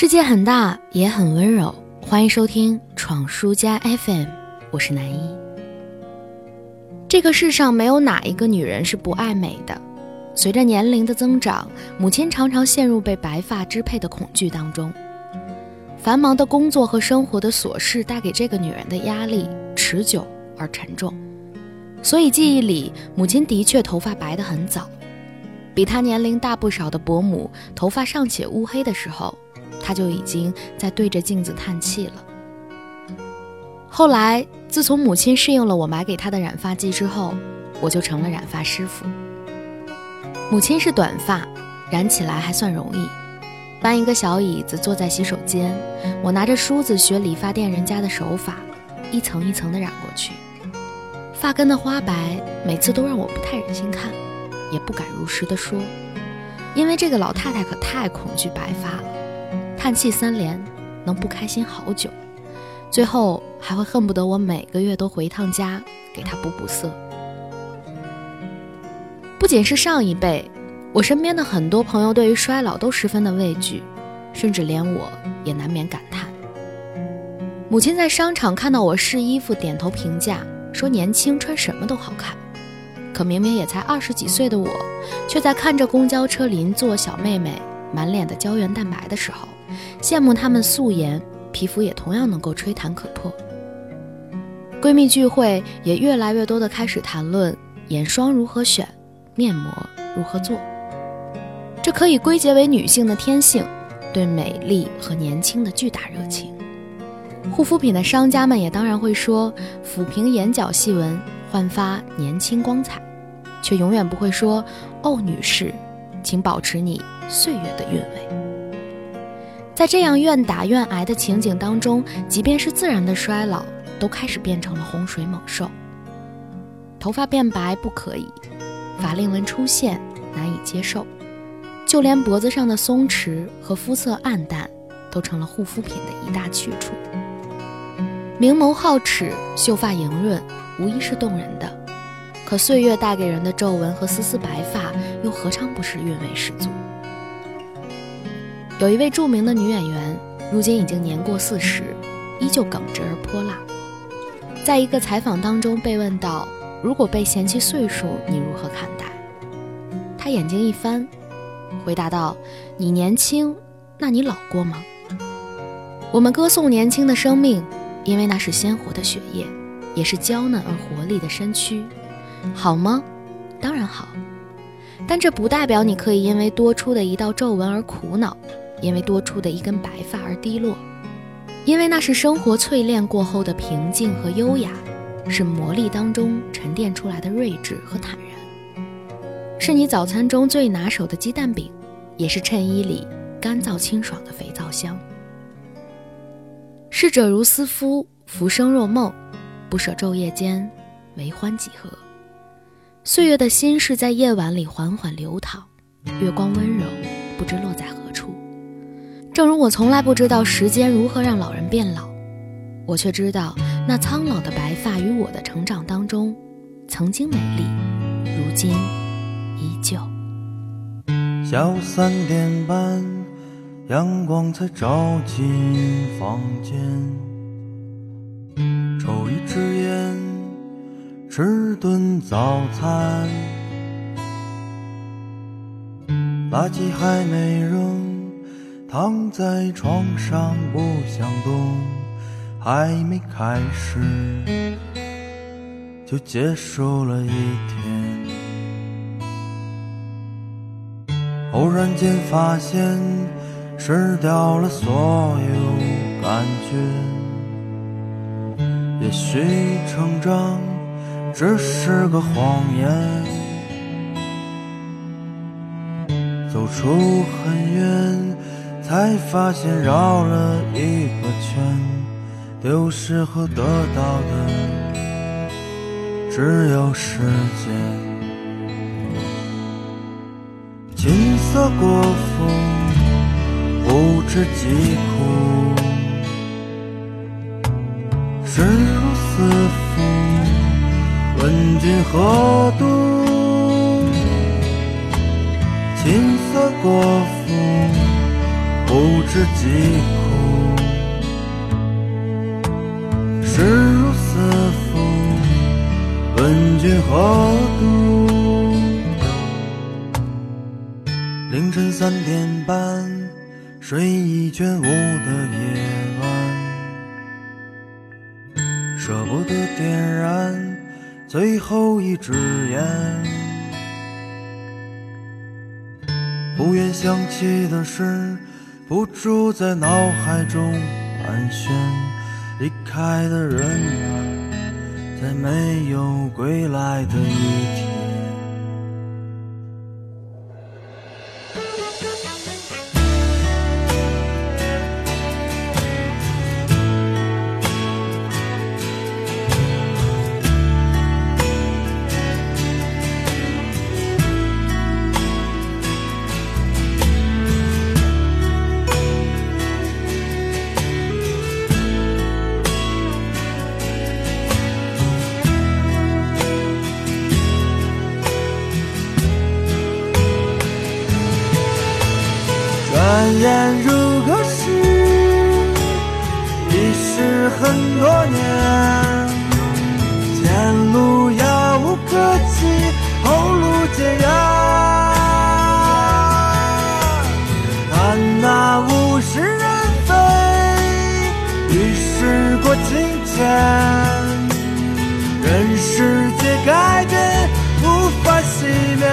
世界很大，也很温柔。欢迎收听闯书家 FM，我是南一。这个世上没有哪一个女人是不爱美的。随着年龄的增长，母亲常常陷入被白发支配的恐惧当中。繁忙的工作和生活的琐事带给这个女人的压力持久而沉重，所以记忆里，母亲的确头发白得很早。比她年龄大不少的伯母，头发尚且乌黑的时候。他就已经在对着镜子叹气了。后来，自从母亲适应了我买给她的染发剂之后，我就成了染发师傅。母亲是短发，染起来还算容易。搬一个小椅子坐在洗手间，我拿着梳子学理发店人家的手法，一层一层的染过去。发根的花白，每次都让我不太忍心看，也不敢如实的说，因为这个老太太可太恐惧白发了。叹气三连，能不开心好久，最后还会恨不得我每个月都回一趟家给他补补色。不仅是上一辈，我身边的很多朋友对于衰老都十分的畏惧，甚至连我也难免感叹。母亲在商场看到我试衣服，点头评价说年轻穿什么都好看，可明明也才二十几岁的我，却在看着公交车邻座小妹妹满脸的胶原蛋白的时候。羡慕她们素颜，皮肤也同样能够吹弹可破。闺蜜聚会也越来越多的开始谈论眼霜如何选，面膜如何做。这可以归结为女性的天性，对美丽和年轻的巨大热情。护肤品的商家们也当然会说抚平眼角细纹，焕发年轻光彩，却永远不会说哦，女士，请保持你岁月的韵味。在这样愿打愿挨的情景当中，即便是自然的衰老，都开始变成了洪水猛兽。头发变白不可以，法令纹出现难以接受，就连脖子上的松弛和肤色暗淡，都成了护肤品的一大去处。明眸皓齿、秀发莹润，无疑是动人的，可岁月带给人的皱纹和丝丝白发，又何尝不是韵味十足？有一位著名的女演员，如今已经年过四十，依旧耿直而泼辣。在一个采访当中被问到：“如果被嫌弃岁数，你如何看待？”她眼睛一翻，回答道：“你年轻，那你老过吗？”我们歌颂年轻的生命，因为那是鲜活的血液，也是娇嫩而活力的身躯，好吗？当然好，但这不代表你可以因为多出的一道皱纹而苦恼。因为多出的一根白发而低落，因为那是生活淬炼过后的平静和优雅，是磨砺当中沉淀出来的睿智和坦然，是你早餐中最拿手的鸡蛋饼，也是衬衣里干燥清爽的肥皂香。逝者如斯夫，浮生若梦，不舍昼夜间，为欢几何？岁月的心事在夜晚里缓缓流淌，月光温柔，不知落在何处。正如我从来不知道时间如何让老人变老，我却知道那苍老的白发与我的成长当中，曾经美丽，如今依旧。下午三点半，阳光才照进房间，抽一支烟，吃顿早餐，垃圾还没扔。躺在床上不想动，还没开始就结束了一天。偶然间发现失掉了所有感觉，也许成长只是个谎言，走出很远。才发现绕了一个圈，丢失和得到的只有时间。琴瑟国赋，不知疾苦；身如斯夫，问君何度？琴瑟国赋。不知疾苦，事如斯夫，问君何度？凌晨三点半，睡意全无的夜晚，舍不得点燃最后一支烟。不愿想起的事，不住在脑海中盘旋。离开的人啊，在没有归来的一天。转眼如隔世，已是很多年。前路遥无可期，后路艰远。看那物是人非，与时过境迁。人世皆改变，无法熄灭。